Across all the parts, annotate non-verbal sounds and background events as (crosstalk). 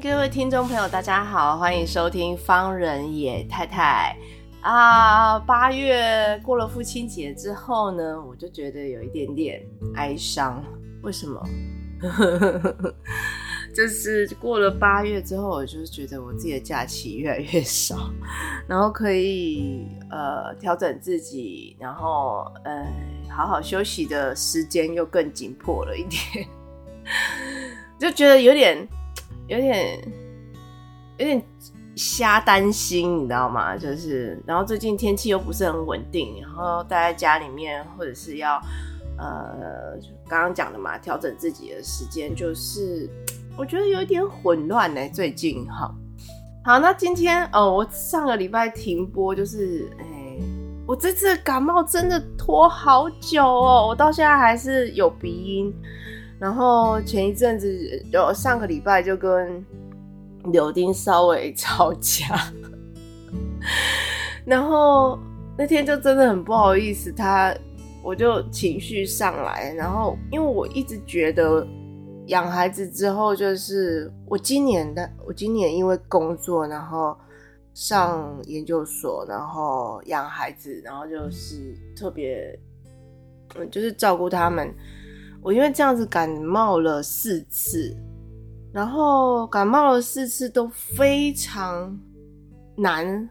各位听众朋友，大家好，欢迎收听方人野太太啊。八月过了父亲节之后呢，我就觉得有一点点哀伤。为什么？(laughs) 就是过了八月之后，我就觉得我自己的假期越来越少，然后可以呃调整自己，然后呃好好休息的时间又更紧迫了一点，(laughs) 就觉得有点。有点有点瞎担心，你知道吗？就是，然后最近天气又不是很稳定，然后待在家里面，或者是要呃，刚刚讲的嘛，调整自己的时间，就是我觉得有一点混乱呢。最近哈，好，那今天哦，我上个礼拜停播，就是哎，我这次感冒真的拖好久哦，我到现在还是有鼻音。然后前一阵子有上个礼拜就跟柳丁稍微吵架，(laughs) 然后那天就真的很不好意思，他我就情绪上来，然后因为我一直觉得养孩子之后就是我今年的我今年因为工作，然后上研究所，然后养孩子，然后就是特别嗯就是照顾他们。我因为这样子感冒了四次，然后感冒了四次都非常难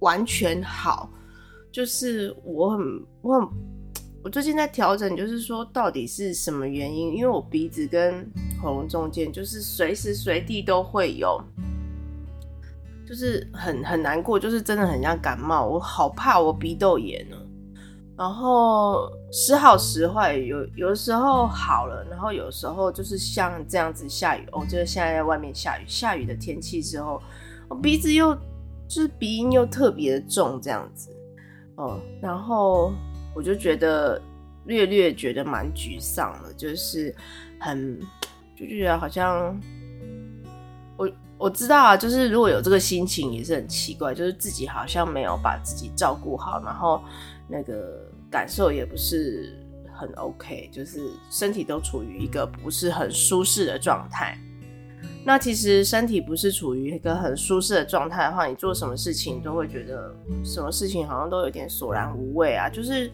完全好，就是我很我很我最近在调整，就是说到底是什么原因？因为我鼻子跟喉咙中间就是随时随地都会有，就是很很难过，就是真的很像感冒，我好怕我鼻窦炎呢。然后时好时坏，有有时候好了，然后有时候就是像这样子下雨，哦，就是现在在外面下雨，下雨的天气之后，我鼻子又就是鼻音又特别的重，这样子，哦，然后我就觉得略略觉得蛮沮丧的，就是很就觉得好像我我知道啊，就是如果有这个心情也是很奇怪，就是自己好像没有把自己照顾好，然后。那个感受也不是很 OK，就是身体都处于一个不是很舒适的状态。那其实身体不是处于一个很舒适的状态的话，你做什么事情都会觉得什么事情好像都有点索然无味啊。就是，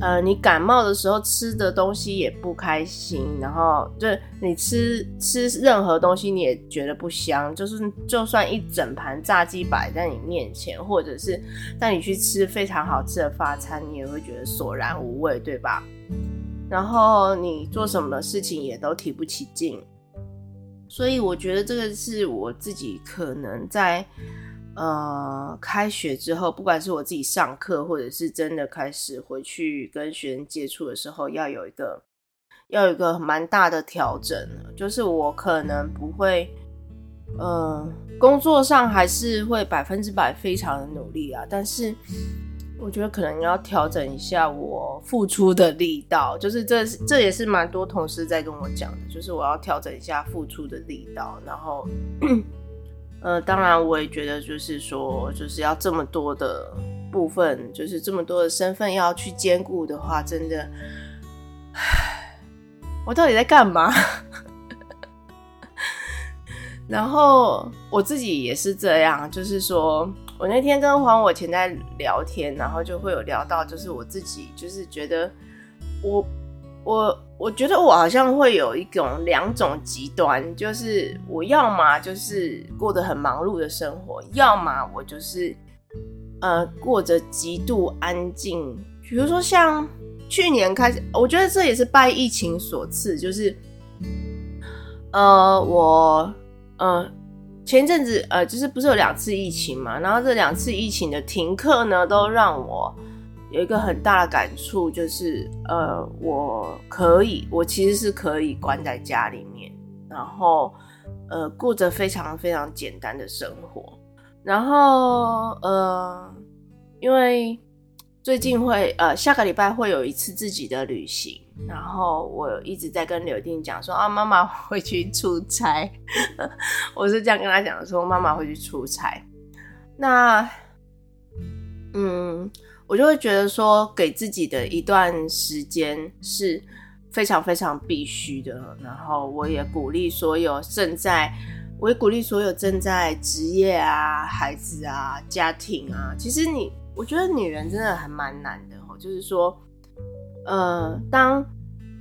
呃，你感冒的时候吃的东西也不开心，然后就你吃吃任何东西你也觉得不香。就是就算一整盘炸鸡摆在你面前，或者是带你去吃非常好吃的法餐，你也会觉得索然无味，对吧？然后你做什么事情也都提不起劲。所以我觉得这个是我自己可能在呃开学之后，不管是我自己上课，或者是真的开始回去跟学生接触的时候，要有一个要有一个蛮大的调整。就是我可能不会，呃，工作上还是会百分之百非常的努力啊，但是。我觉得可能要调整一下我付出的力道，就是这这也是蛮多同事在跟我讲的，就是我要调整一下付出的力道。然后，呃，当然我也觉得，就是说，就是要这么多的部分，就是这么多的身份要去兼顾的话，真的，我到底在干嘛？然后我自己也是这样，就是说。我那天跟黄我前在聊天，然后就会有聊到，就是我自己，就是觉得我我我觉得我好像会有一种两种极端，就是我要么就是过得很忙碌的生活，要么我就是呃过着极度安静。比如说像去年开始，我觉得这也是拜疫情所赐，就是呃我呃。前阵子，呃，就是不是有两次疫情嘛？然后这两次疫情的停课呢，都让我有一个很大的感触，就是，呃，我可以，我其实是可以关在家里面，然后呃过着非常非常简单的生活，然后呃因为最近会呃下个礼拜会有一次自己的旅行，然后我一直在跟柳丁讲说啊妈妈会去出差，(laughs) 我是这样跟他讲说妈妈会去出差，那嗯。我就会觉得说，给自己的一段时间是非常非常必须的。然后，我也鼓励所有正在，我也鼓励所有正在职业啊、孩子啊、家庭啊。其实你，我觉得女人真的还蛮难的。就是说，呃，当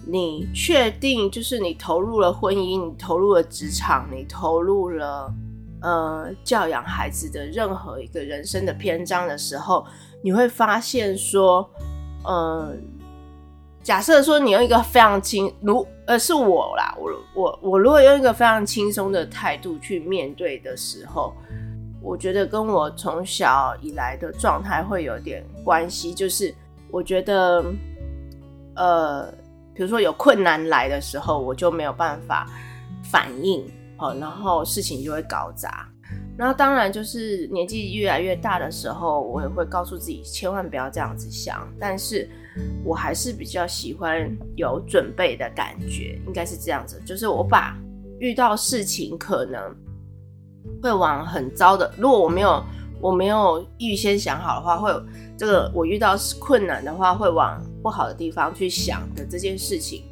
你确定就是你投入了婚姻，你投入了职场，你投入了呃教养孩子的任何一个人生的篇章的时候。你会发现说，嗯，假设说你用一个非常轻，如呃是我啦，我我我如果用一个非常轻松的态度去面对的时候，我觉得跟我从小以来的状态会有点关系。就是我觉得，呃，比如说有困难来的时候，我就没有办法反应，哦，然后事情就会搞砸。然后当然就是年纪越来越大的时候，我也会告诉自己千万不要这样子想。但是我还是比较喜欢有准备的感觉，应该是这样子。就是我把遇到事情可能会往很糟的，如果我没有我没有预先想好的话，会这个我遇到困难的话会往不好的地方去想的这件事情。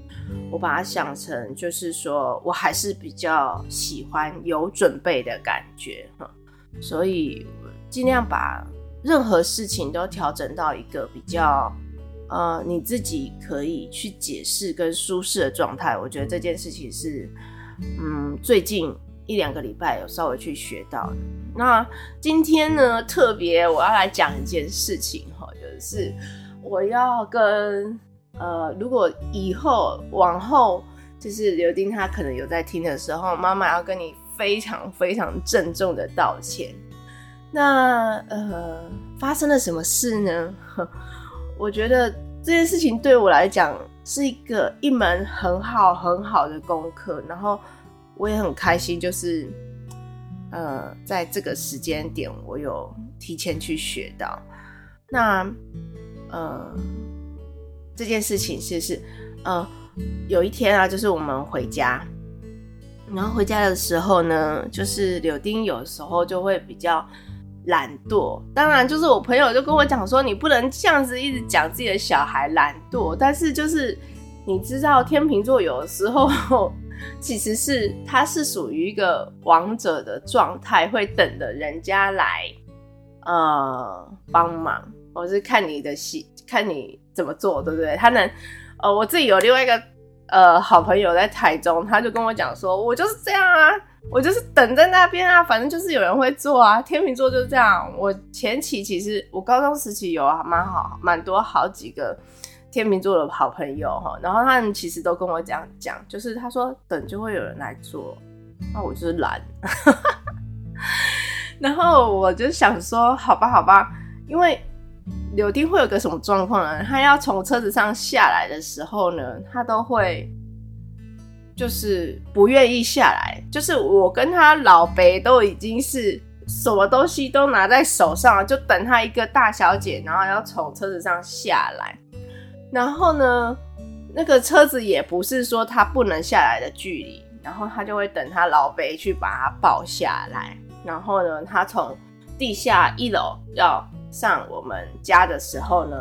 我把它想成，就是说我还是比较喜欢有准备的感觉，所以尽量把任何事情都调整到一个比较，呃，你自己可以去解释跟舒适的状态。我觉得这件事情是，嗯，最近一两个礼拜有稍微去学到。那今天呢，特别我要来讲一件事情哈，就是我要跟。呃，如果以后往后就是刘丁他可能有在听的时候，妈妈要跟你非常非常郑重的道歉。那呃，发生了什么事呢？(laughs) 我觉得这件事情对我来讲是一个一门很好很好的功课，然后我也很开心，就是呃，在这个时间点我有提前去学到。那呃。这件事情是是，呃，有一天啊，就是我们回家，然后回家的时候呢，就是柳丁有时候就会比较懒惰。当然，就是我朋友就跟我讲说，你不能这样子一直讲自己的小孩懒惰。但是就是你知道，天秤座有的时候其实是他是属于一个王者的状态，会等着人家来呃帮忙，或是看你的戏，看你。怎么做，对不对？他能，呃，我自己有另外一个呃好朋友在台中，他就跟我讲说，我就是这样啊，我就是等在那边啊，反正就是有人会做啊。天秤座就是这样。我前期其实我高中时期有啊蛮好蛮多好几个天秤座的好朋友哈，然后他们其实都跟我这样讲，就是他说等就会有人来做，那我就是懒。(laughs) 然后我就想说，好吧，好吧，因为。柳丁会有个什么状况呢？他要从车子上下来的时候呢，他都会就是不愿意下来。就是我跟他老北都已经是什么东西都拿在手上，就等他一个大小姐，然后要从车子上下来。然后呢，那个车子也不是说他不能下来的距离，然后他就会等他老北去把他抱下来。然后呢，他从地下一楼要。上我们家的时候呢，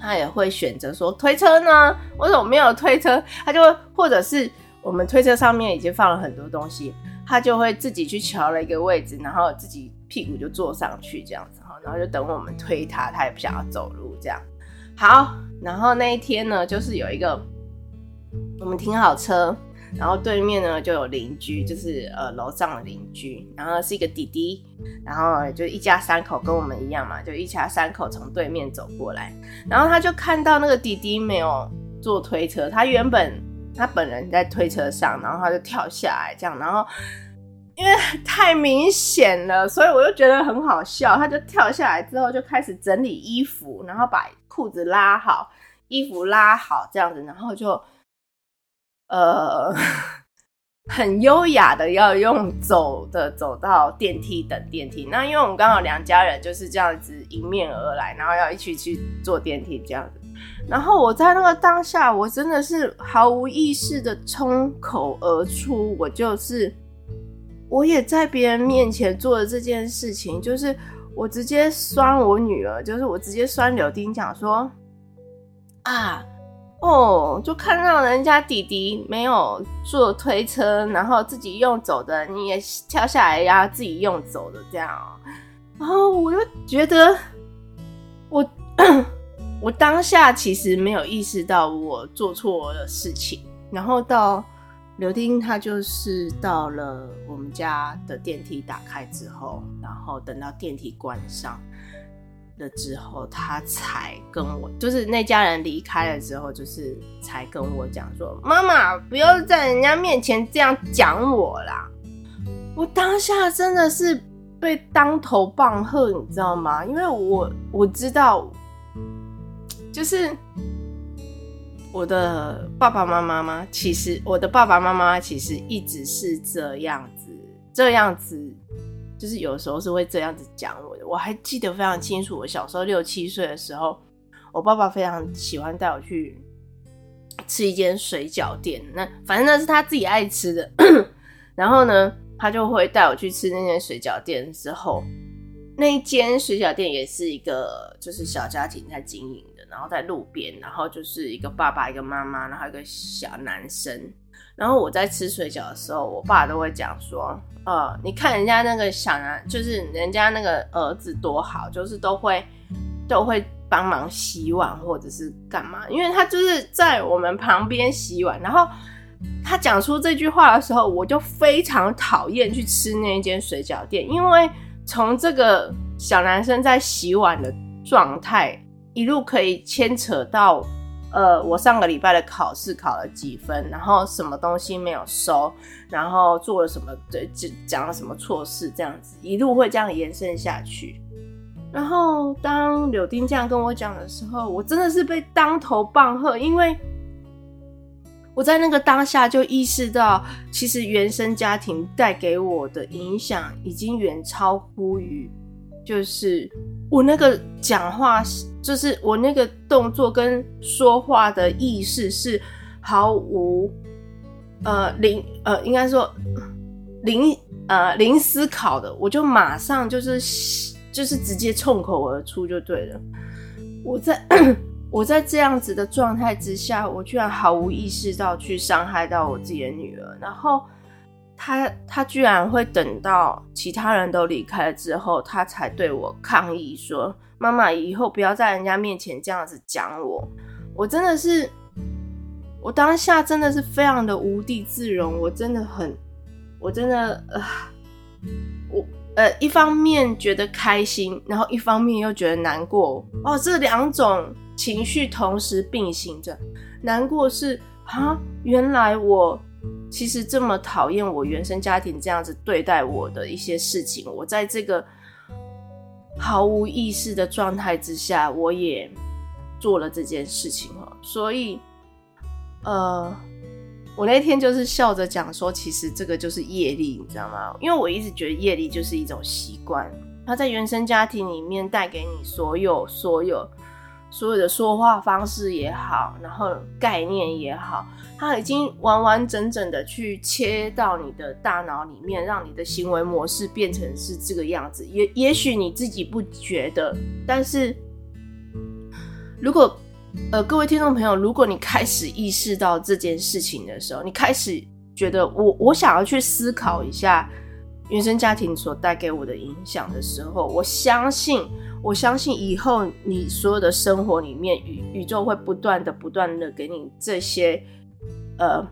他也会选择说推车呢？为什么没有推车？他就会，或者是我们推车上面已经放了很多东西，他就会自己去瞧了一个位置，然后自己屁股就坐上去这样子哈，然后就等我们推他，他也不想要走路这样。好，然后那一天呢，就是有一个我们停好车。然后对面呢就有邻居，就是呃楼上的邻居，然后是一个弟弟，然后就一家三口跟我们一样嘛，就一家三口从对面走过来，然后他就看到那个弟弟没有坐推车，他原本他本人在推车上，然后他就跳下来这样，然后因为太明显了，所以我就觉得很好笑，他就跳下来之后就开始整理衣服，然后把裤子拉好，衣服拉好这样子，然后就。呃，(laughs) 很优雅的要用走的走到电梯等电梯。那因为我们刚好两家人就是这样子迎面而来，然后要一起去坐电梯这样子。然后我在那个当下，我真的是毫无意识的冲口而出，我就是我也在别人面前做了这件事情，就是我直接酸我女儿，就是我直接酸柳丁讲说啊。哦，就看到人家弟弟没有坐推车，然后自己用走的，你也跳下来呀，自己用走的这样。然后我就觉得我，我我当下其实没有意识到我做错了事情。然后到刘丁，他就是到了我们家的电梯打开之后，然后等到电梯关上。了之后，他才跟我，就是那家人离开了之后，就是才跟我讲说：“妈妈，不要在人家面前这样讲我啦。”我当下真的是被当头棒喝，你知道吗？因为我我知道，就是我的爸爸妈妈吗？其实我的爸爸妈妈其实一直是这样子，这样子。就是有时候是会这样子讲我的，我还记得非常清楚。我小时候六七岁的时候，我爸爸非常喜欢带我去吃一间水饺店，那反正那是他自己爱吃的。(coughs) 然后呢，他就会带我去吃那间水饺店之后，那一间水饺店也是一个就是小家庭在经营，然后在路边，然后就是一个爸爸一个妈妈，然后一个小男生。然后我在吃水饺的时候，我爸都会讲说：“呃，你看人家那个小男，就是人家那个儿子多好，就是都会都会帮忙洗碗或者是干嘛，因为他就是在我们旁边洗碗。”然后他讲出这句话的时候，我就非常讨厌去吃那一间水饺店，因为从这个小男生在洗碗的状态一路可以牵扯到。呃，我上个礼拜的考试考了几分，然后什么东西没有收，然后做了什么，对，讲了什么错事，这样子一路会这样延伸下去。然后当柳丁这样跟我讲的时候，我真的是被当头棒喝，因为我在那个当下就意识到，其实原生家庭带给我的影响已经远超乎于。就是我那个讲话，就是我那个动作跟说话的意识是毫无呃零呃，应该说零呃零思考的，我就马上就是就是直接冲口而出就对了。我在 (clears throat) 我在这样子的状态之下，我居然毫无意识到去伤害到我自己的女儿，然后。他他居然会等到其他人都离开之后，他才对我抗议说：“妈妈，以后不要在人家面前这样子讲我。”我真的是，我当下真的是非常的无地自容，我真的很，我真的呃，我呃一方面觉得开心，然后一方面又觉得难过哦，这两种情绪同时并行着。难过是啊，原来我。其实这么讨厌我原生家庭这样子对待我的一些事情，我在这个毫无意识的状态之下，我也做了这件事情哦。所以，呃，我那天就是笑着讲说，其实这个就是业力，你知道吗？因为我一直觉得业力就是一种习惯，它在原生家庭里面带给你所有所有。所有的说话方式也好，然后概念也好，它已经完完整整的去切到你的大脑里面，让你的行为模式变成是这个样子。也也许你自己不觉得，但是如果呃各位听众朋友，如果你开始意识到这件事情的时候，你开始觉得我我想要去思考一下原生家庭所带给我的影响的时候，我相信。我相信以后你所有的生活里面，宇宇宙会不断的、不断的给你这些，呃，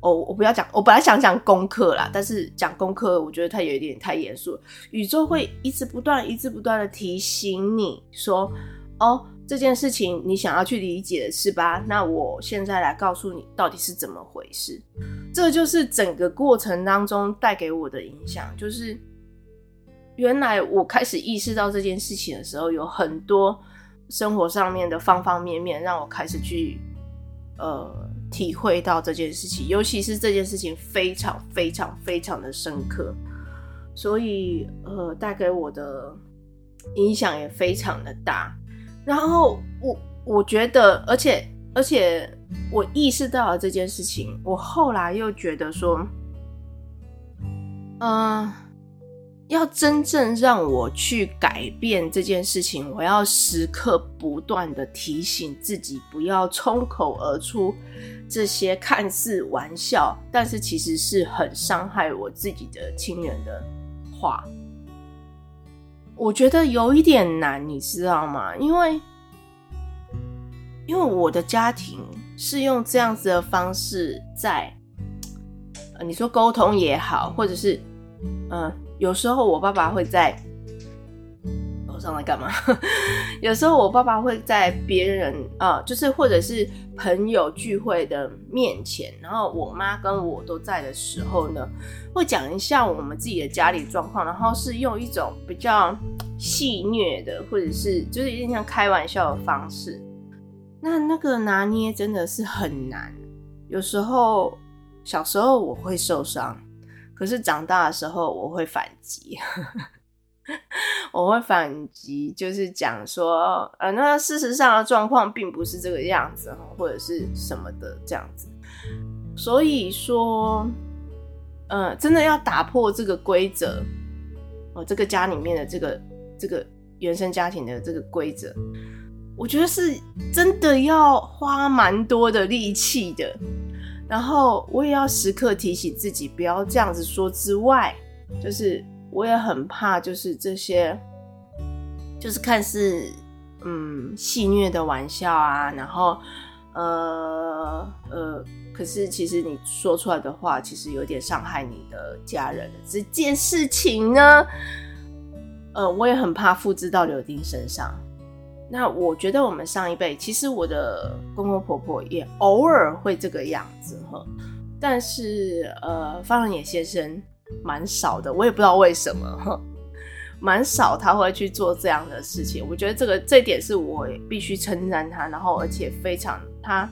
哦，我不要讲，我本来想讲功课啦，但是讲功课，我觉得它有一点太严肃。宇宙会一直不断、一直不断的提醒你说，哦，这件事情你想要去理解是吧？那我现在来告诉你到底是怎么回事。这就是整个过程当中带给我的影响，就是。原来我开始意识到这件事情的时候，有很多生活上面的方方面面，让我开始去呃体会到这件事情，尤其是这件事情非常非常非常的深刻，所以呃，带给我的影响也非常的大。然后我我觉得，而且而且我意识到了这件事情，我后来又觉得说，嗯、要真正让我去改变这件事情，我要时刻不断的提醒自己，不要冲口而出这些看似玩笑，但是其实是很伤害我自己的亲人的话。我觉得有一点难，你知道吗？因为，因为我的家庭是用这样子的方式在，呃，你说沟通也好，或者是，嗯、有时候我爸爸会在上来干嘛？(laughs) 有时候我爸爸会在别人啊、就是或者是朋友聚会的面前，然后我妈跟我都在的时候呢，会讲一下我们自己的家里状况，然后是用一种比较戏谑的，或者是就是有点像开玩笑的方式。那那个拿捏真的是很难。有时候小时候我会受伤。可是长大的时候，我会反击，(laughs) 我会反击，就是讲说，呃，那事实上的状况并不是这个样子，或者是什么的这样子。所以说，呃，真的要打破这个规则，哦，这个家里面的这个这个原生家庭的这个规则，我觉得是真的要花蛮多的力气的。然后我也要时刻提醒自己不要这样子说之外，就是我也很怕，就是这些，就是看似嗯戏谑的玩笑啊，然后呃呃，可是其实你说出来的话，其实有点伤害你的家人的这件事情呢，呃，我也很怕复制到柳丁身上。那我觉得我们上一辈，其实我的公公婆婆也偶尔会这个样子哈，但是呃，方仁野先生蛮少的，我也不知道为什么哈，(laughs) 蛮少他会去做这样的事情。我觉得这个这点是我必须称赞他，然后而且非常他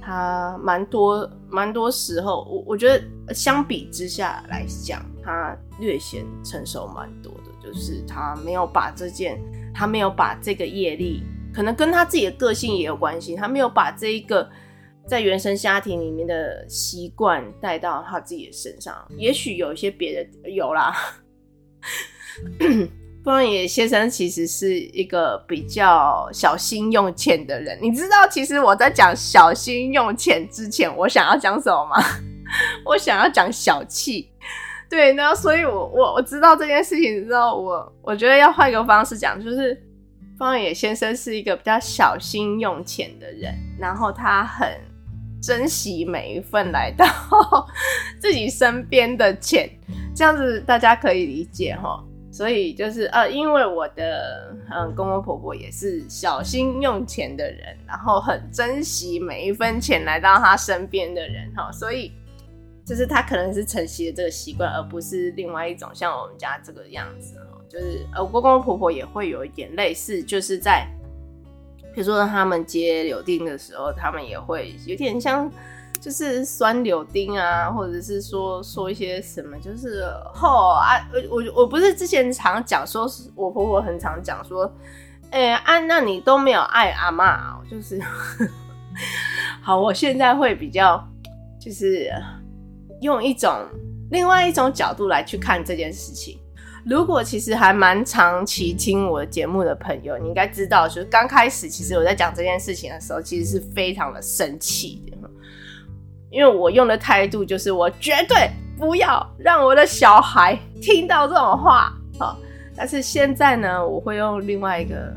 他蛮多蛮多时候，我我觉得相比之下来讲，他略显成熟蛮多的，就是他没有把这件。他没有把这个业力，可能跟他自己的个性也有关系。他没有把这一个在原生家庭里面的习惯带到他自己的身上。也许有一些别的有啦。(coughs) 方野先生其实是一个比较小心用钱的人。你知道，其实我在讲小心用钱之前，我想要讲什么吗？(laughs) 我想要讲小气。对，然后所以我，我我我知道这件事情之后，我我觉得要换一个方式讲，就是方野先生是一个比较小心用钱的人，然后他很珍惜每一份来到自己身边的钱，这样子大家可以理解哈。所以就是呃，因为我的嗯公公婆婆也是小心用钱的人，然后很珍惜每一分钱来到他身边的人哈，所以。就是他可能是承袭的这个习惯，而不是另外一种像我们家这个样子哦。就是呃，公公婆婆也会有一点类似，就是在比如说他们接柳丁的时候，他们也会有点像，就是酸柳丁啊，或者是说说一些什么，就是吼啊，我我我不是之前常讲说，我婆婆很常讲说，哎、欸、啊，那你都没有爱阿嬷，就是 (laughs) 好，我现在会比较就是。用一种另外一种角度来去看这件事情。如果其实还蛮长期听我节目的朋友，你应该知道，就是刚开始其实我在讲这件事情的时候，其实是非常的生气的，因为我用的态度就是我绝对不要让我的小孩听到这种话。好，但是现在呢，我会用另外一个。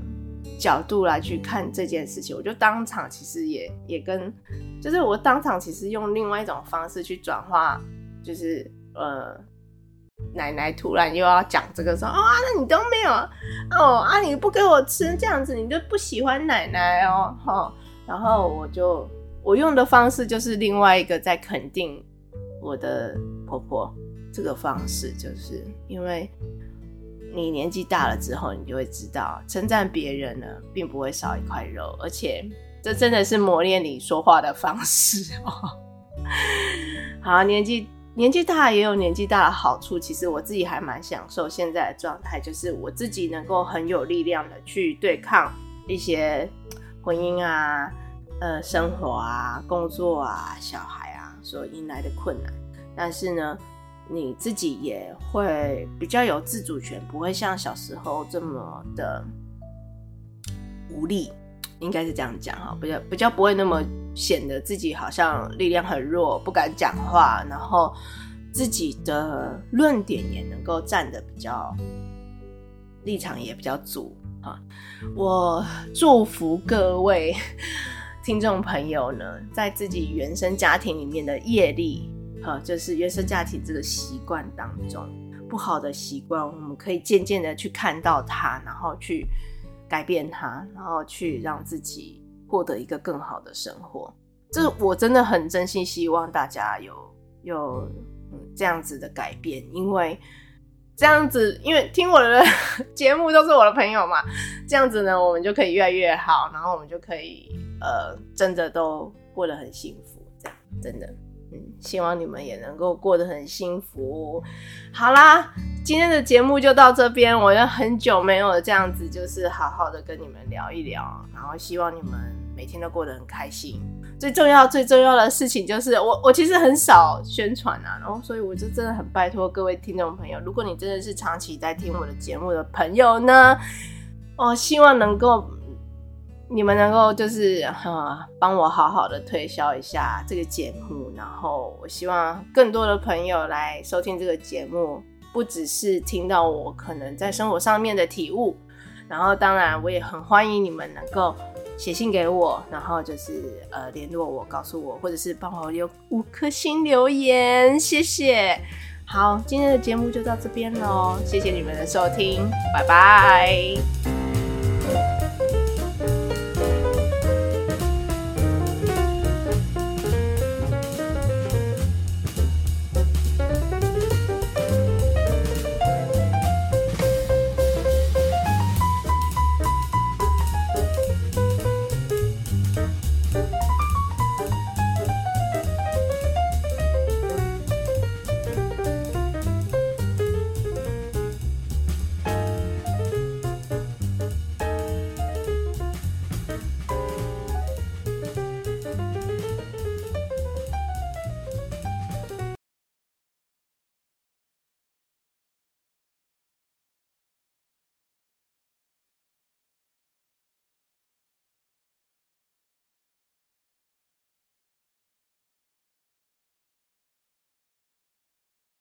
角度来去看这件事情，我就当场其实也也跟，就是我当场其实用另外一种方式去转化，就是呃，奶奶突然又要讲这个说，哦啊，那你都没有哦啊，你不给我吃这样子，你就不喜欢奶奶哦，齁，然后我就我用的方式就是另外一个在肯定我的婆婆这个方式，就是因为。你年纪大了之后，你就会知道，称赞别人呢，并不会少一块肉，而且这真的是磨练你说话的方式哦。(laughs) 好，年纪年纪大也有年纪大的好处。其实我自己还蛮享受现在的状态，就是我自己能够很有力量的去对抗一些婚姻啊、呃、生活啊、工作啊、小孩啊所迎来的困难。但是呢，你自己也会比较有自主权，不会像小时候这么的无力。应该是这样讲哈，比较比较不会那么显得自己好像力量很弱，不敢讲话，然后自己的论点也能够站得比较立场也比较足啊。我祝福各位 (laughs) 听众朋友呢，在自己原生家庭里面的业力哈，就是原生家庭这个习惯当中不好的习惯，我们可以渐渐的去看到它，然后去。改变它，然后去让自己获得一个更好的生活。这我真的很真心希望大家有有这样子的改变，因为这样子，因为听我的 (laughs) 节目都是我的朋友嘛，这样子呢，我们就可以越来越好，然后我们就可以呃，真的都过得很幸福。这样真的，希望你们也能够过得很幸福。好啦。今天的节目就到这边，我也很久没有这样子，就是好好的跟你们聊一聊，然后希望你们每天都过得很开心。最重要、最重要的事情就是，我我其实很少宣传啊，然后所以我就真的很拜托各位听众朋友，如果你真的是长期在听我的节目的朋友呢，我希望能够你们能够就是哈帮我好好的推销一下这个节目，然后我希望更多的朋友来收听这个节目。不只是听到我可能在生活上面的体悟，然后当然我也很欢迎你们能够写信给我，然后就是呃联络我，告诉我，或者是帮我留五颗星留言，谢谢。好，今天的节目就到这边喽，谢谢你们的收听，拜拜。